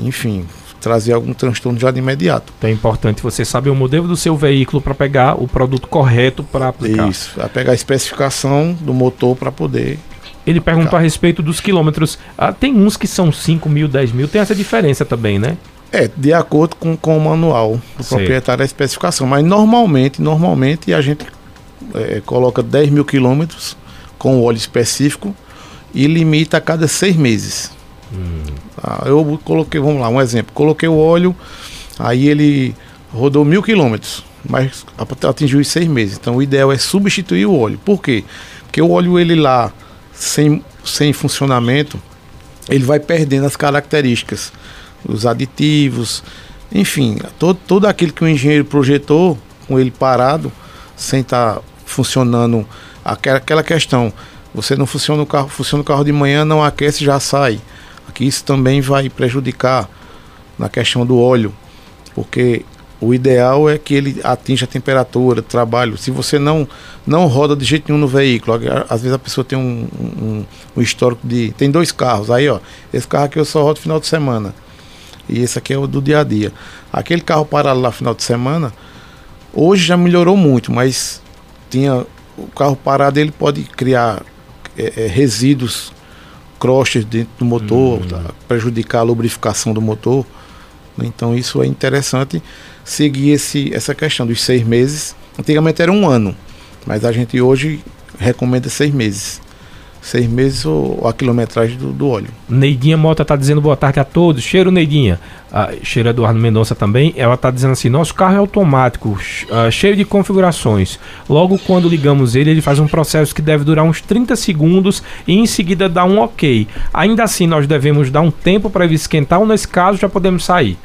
enfim, trazer algum transtorno já de imediato. Então é importante você saber o modelo do seu veículo para pegar o produto correto para aplicar. Isso, a pegar a especificação do motor para poder ele perguntou a respeito dos quilômetros. Ah, tem uns que são 5 mil, 10 mil, tem essa diferença também, né? É, de acordo com, com o manual do Sei. proprietário da especificação. Mas normalmente, normalmente a gente é, coloca 10 mil quilômetros com óleo específico e limita a cada seis meses. Hum. Ah, eu coloquei, vamos lá, um exemplo. Coloquei o óleo, aí ele rodou mil quilômetros, mas atingiu os seis meses. Então o ideal é substituir o óleo. Por quê? Porque o óleo ele lá sem, sem funcionamento, ele vai perdendo as características os aditivos, enfim, todo, todo aquilo que o engenheiro projetou com ele parado, sem estar tá funcionando aquela, aquela questão. Você não funciona o carro, funciona o carro de manhã, não aquece, já sai. Aqui isso também vai prejudicar na questão do óleo, porque o ideal é que ele atinja a temperatura, trabalho. Se você não não roda de jeito nenhum no veículo, às vezes a pessoa tem um, um, um histórico de. Tem dois carros, aí ó, esse carro aqui eu só rodo final de semana e esse aqui é o do dia a dia. Aquele carro parado lá final de semana, hoje já melhorou muito, mas tinha o carro parado ele pode criar é, é, resíduos, crostes dentro do motor, hum. tá, prejudicar a lubrificação do motor. Então isso é interessante seguir esse, essa questão dos seis meses. Antigamente era um ano, mas a gente hoje recomenda seis meses seis meses ou a quilometragem do, do óleo. Neidinha Mota está dizendo boa tarde a todos. Cheiro, Neidinha. Ah, cheiro Eduardo Mendonça também. Ela está dizendo assim: nosso carro é automático, ah, cheio de configurações. Logo quando ligamos ele, ele faz um processo que deve durar uns 30 segundos e em seguida dá um ok. Ainda assim, nós devemos dar um tempo para ele esquentar ou nesse caso já podemos sair?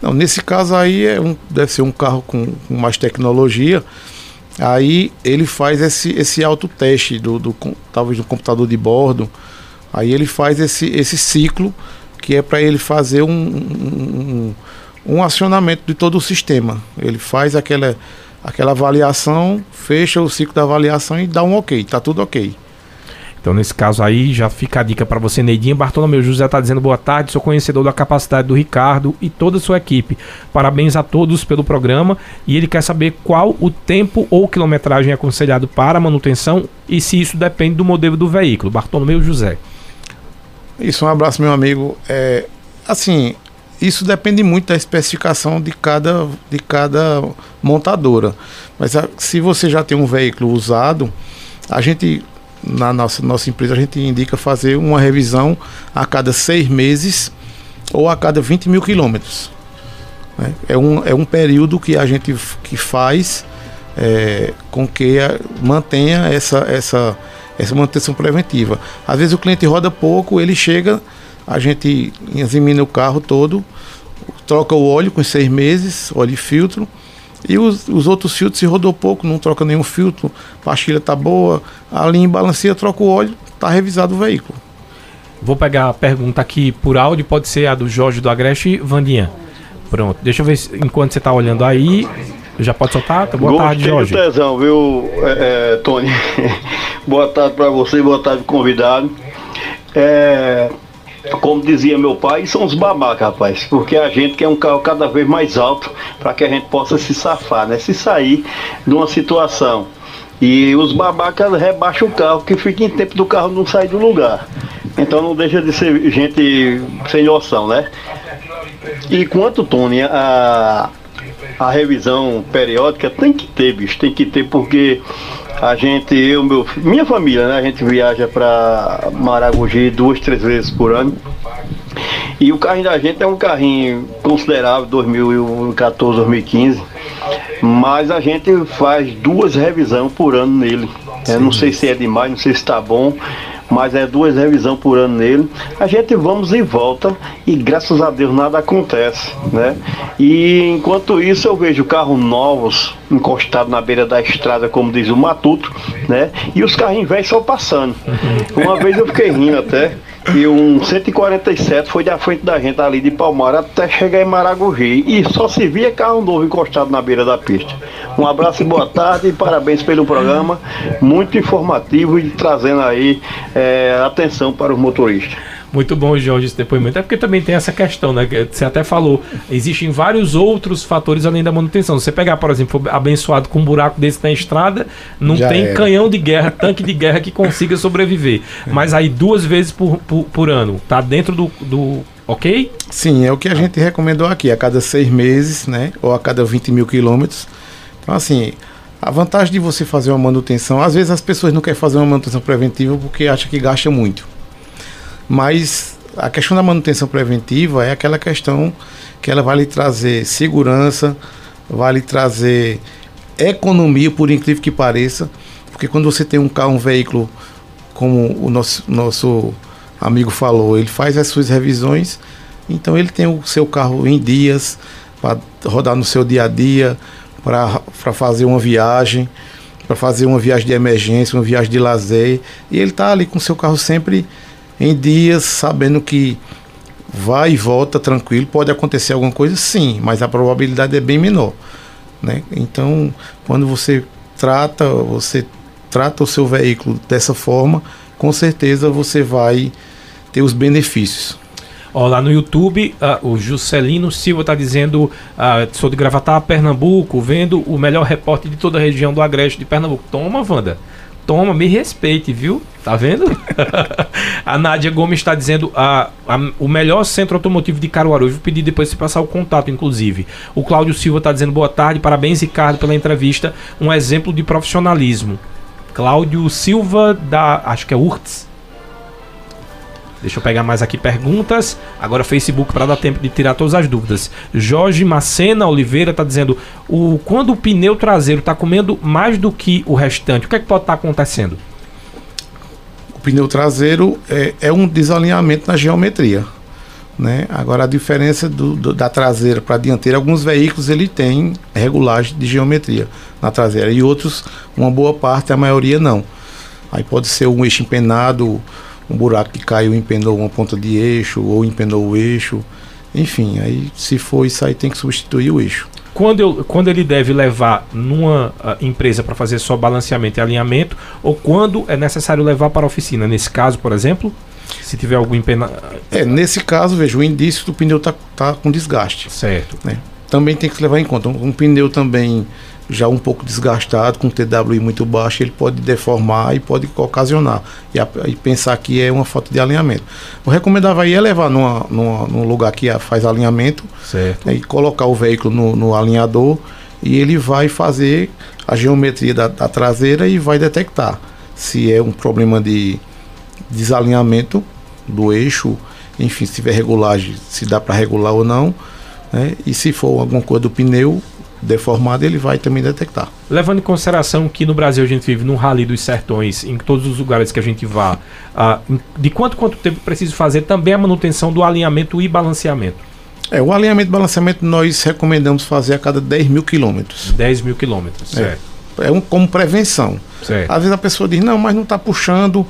Não, nesse caso aí é um, deve ser um carro com, com mais tecnologia. Aí ele faz esse, esse autoteste do, do talvez do computador de bordo. Aí ele faz esse, esse ciclo que é para ele fazer um, um, um, acionamento de todo o sistema. Ele faz aquela, aquela avaliação, fecha o ciclo da avaliação e dá um ok, tá tudo ok. Então, nesse caso aí, já fica a dica para você, Neidinha. Bartolomeu José está dizendo boa tarde, sou conhecedor da capacidade do Ricardo e toda a sua equipe. Parabéns a todos pelo programa. E ele quer saber qual o tempo ou quilometragem aconselhado para manutenção e se isso depende do modelo do veículo. Bartolomeu José. Isso, um abraço, meu amigo. É, assim, isso depende muito da especificação de cada, de cada montadora. Mas se você já tem um veículo usado, a gente na nossa, nossa empresa a gente indica fazer uma revisão a cada seis meses ou a cada 20 mil quilômetros. Né? É, um, é um período que a gente que faz é, com que a, mantenha essa, essa, essa manutenção preventiva. Às vezes o cliente roda pouco, ele chega, a gente examina o carro todo, troca o óleo com seis meses, óleo e filtro, e os, os outros filtros, se rodou pouco, não troca nenhum filtro, a pastilha tá boa, a linha balanceia, troca o óleo, tá revisado o veículo. Vou pegar a pergunta aqui por áudio, pode ser a do Jorge do Agreste Vandinha. Pronto, deixa eu ver se, enquanto você está olhando aí. Já pode soltar? Boa Gostei tarde, Jorge. do tesão, viu, é, é, Tony? boa tarde para você, boa tarde, convidado. É, como dizia meu pai, são os babacas, rapaz, porque a gente quer um carro cada vez mais alto para que a gente possa se safar, né? Se sair de uma situação. E os babacas rebaixam o carro, que fica em tempo do carro não sair do lugar. Então não deixa de ser gente sem noção, né? E quanto, Tony, a, a revisão periódica tem que ter, bicho, tem que ter porque a gente, eu, meu, minha família, né? A gente viaja para Maragogi duas, três vezes por ano. E o carrinho da gente é um carrinho considerável, 2014, 2015. Mas a gente faz duas revisões por ano nele. Eu não sei se é demais, não sei se está bom mas é duas revisões por ano nele. A gente vamos e volta e graças a Deus nada acontece, né? E enquanto isso eu vejo carros novos encostados na beira da estrada, como diz o Matuto, né? E os carrinhos velhos só passando. Uma vez eu fiquei rindo até. E um 147 foi da frente da gente ali de Palmar até chegar em Maragogi. E só se via carro novo encostado na beira da pista. Um abraço e boa tarde e parabéns pelo programa. Muito informativo e trazendo aí é, atenção para os motoristas. Muito bom, Jorge, esse depoimento. É porque também tem essa questão, né? Você até falou. Existem vários outros fatores além da manutenção. Você pegar, por exemplo, abençoado com um buraco desse na estrada, não Já tem era. canhão de guerra, tanque de guerra que consiga sobreviver. Mas aí duas vezes por, por, por ano, tá dentro do, do ok? Sim, é o que a gente recomendou aqui, a cada seis meses, né? Ou a cada 20 mil quilômetros. Então, assim, a vantagem de você fazer uma manutenção, às vezes as pessoas não querem fazer uma manutenção preventiva porque acham que gasta muito. Mas a questão da manutenção preventiva é aquela questão que ela vai lhe trazer segurança, vai lhe trazer economia, por incrível que pareça, porque quando você tem um carro, um veículo, como o nosso, nosso amigo falou, ele faz as suas revisões, então ele tem o seu carro em dias para rodar no seu dia a dia, para fazer uma viagem, para fazer uma viagem de emergência, uma viagem de lazer, e ele está ali com o seu carro sempre em dias, sabendo que vai e volta tranquilo, pode acontecer alguma coisa, sim, mas a probabilidade é bem menor, né? Então, quando você trata, você trata o seu veículo dessa forma, com certeza você vai ter os benefícios. Ó, lá no YouTube, uh, o Juscelino Silva está dizendo: uh, sou de Gravatar, Pernambuco, vendo o melhor repórter de toda a região do Agreste de Pernambuco. Toma, Wanda. Toma, me respeite, viu? Tá vendo? a Nádia Gomes está dizendo a, a, o melhor centro automotivo de Caruaru. vou pedir depois se passar o contato, inclusive. O Cláudio Silva está dizendo boa tarde, parabéns, Ricardo, pela entrevista. Um exemplo de profissionalismo. Cláudio Silva, da. Acho que é Urts. Deixa eu pegar mais aqui perguntas. Agora Facebook para dar tempo de tirar todas as dúvidas. Jorge Macena Oliveira está dizendo: o, quando o pneu traseiro está comendo mais do que o restante, o que é que pode estar tá acontecendo? O pneu traseiro é, é um desalinhamento na geometria. Né? Agora a diferença do, do, da traseira para a dianteira, alguns veículos ele tem regulagem de geometria na traseira e outros, uma boa parte, a maioria não. Aí pode ser um eixo empenado, um buraco que caiu empenou uma ponta de eixo ou empenou o eixo. Enfim, aí se for isso aí tem que substituir o eixo. Quando, eu, quando ele deve levar numa uh, empresa para fazer só balanceamento e alinhamento, ou quando é necessário levar para a oficina? Nesse caso, por exemplo, se tiver algum empenado. É, nesse caso, veja, o indício do pneu está tá com desgaste. Certo. Né? Também tem que se levar em conta. Um, um pneu também já um pouco desgastado, com TWI muito baixo, ele pode deformar e pode ocasionar. E, a, e pensar que é uma falta de alinhamento. Eu recomendava aí é levar numa, numa, num lugar que faz alinhamento certo. Né, e colocar o veículo no, no, alinhador e ele vai fazer a geometria da, da, traseira e vai detectar se é um problema de desalinhamento do eixo, enfim, se tiver regulagem, se dá para regular ou não. Né? E se for alguma coisa do pneu, deformado, ele vai também detectar. Levando em consideração que no Brasil a gente vive num rally dos sertões, em todos os lugares que a gente vá, uh, de quanto quanto tempo preciso fazer também a manutenção do alinhamento e balanceamento? É, o alinhamento e balanceamento nós recomendamos fazer a cada 10 mil quilômetros. 10 mil quilômetros, é. certo. é um, como prevenção. Certo. Às vezes a pessoa diz, não, mas não está puxando,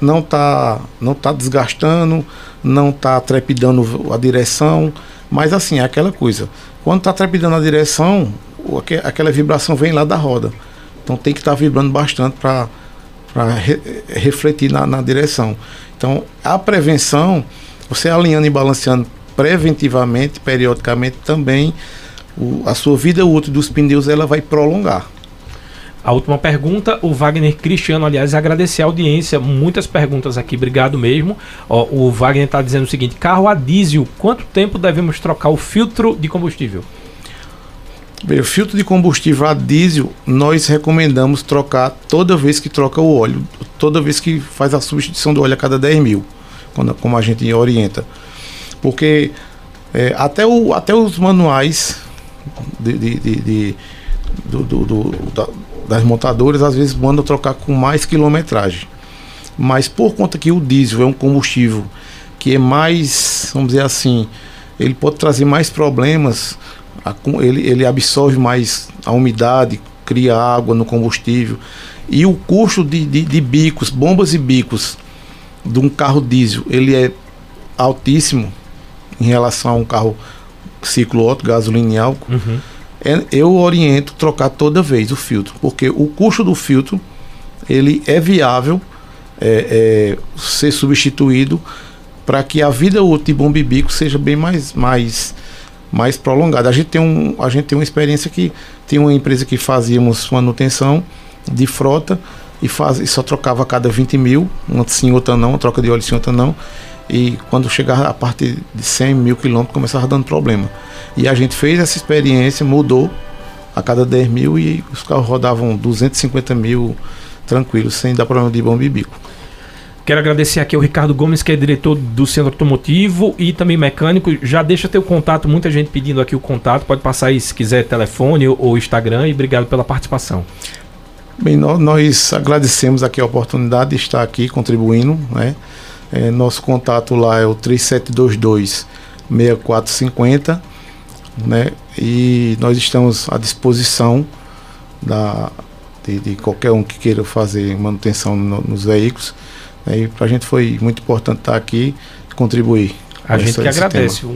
não está não tá desgastando, não está trepidando a direção. Mas assim, é aquela coisa. Quando está trepidando a direção, aquela vibração vem lá da roda. Então tem que estar vibrando bastante para re, refletir na, na direção. Então a prevenção, você alinhando e balanceando preventivamente, periodicamente também, o- a sua vida útil dos pneus ela vai prolongar. A última pergunta, o Wagner Cristiano, aliás, agradecer a audiência, muitas perguntas aqui, obrigado mesmo. Ó, o Wagner está dizendo o seguinte: carro a diesel, quanto tempo devemos trocar o filtro de combustível? Bem, o filtro de combustível a diesel, nós recomendamos trocar toda vez que troca o óleo, toda vez que faz a substituição do óleo a cada 10 mil, quando, como a gente orienta. Porque é, até, o, até os manuais de, de- de- de- do- do- do- das montadoras às vezes mandam trocar com mais quilometragem. Mas por conta que o diesel é um combustível que é mais, vamos dizer assim, ele pode trazer mais problemas, ele, ele absorve mais a umidade, cria água no combustível. E o custo de, de, de bicos, bombas e bicos de um carro diesel, ele é altíssimo em relação a um carro ciclo Otto, álcool. É- eu oriento trocar toda vez o filtro, porque o custo do filtro ele é viável é, é, ser substituído para que a vida útil de bomba e bico seja bem mais, mais, mais prolongada. A gente, tem um, a gente tem uma experiência que tem uma empresa que fazíamos manutenção de frota e, faz, e só trocava a cada 20 mil, uma sim, outra não, uma troca de óleo sim, outra não. E quando chegava a partir de 100 mil quilômetros começava dando problema. E a gente fez essa experiência, mudou a cada 10 mil e os carros rodavam 250 mil tranquilos, sem dar problema de bomba e bico. Quero agradecer aqui ao Ricardo Gomes, que é diretor do Centro Automotivo e também mecânico. Já deixa teu contato, muita gente pedindo aqui o contato. Pode passar aí se quiser telefone ou- Instagram. E obrigado pela participação. Bem, nó- nós agradecemos aqui a oportunidade de estar aqui contribuindo. Né? É, nosso contato lá é o 3722 6450 né? e nós estamos à disposição da, de, de qualquer um que queira fazer manutenção no- nos veículos. né? E para a gente foi muito importante estar aqui e contribuir. A gente que tema. agradece.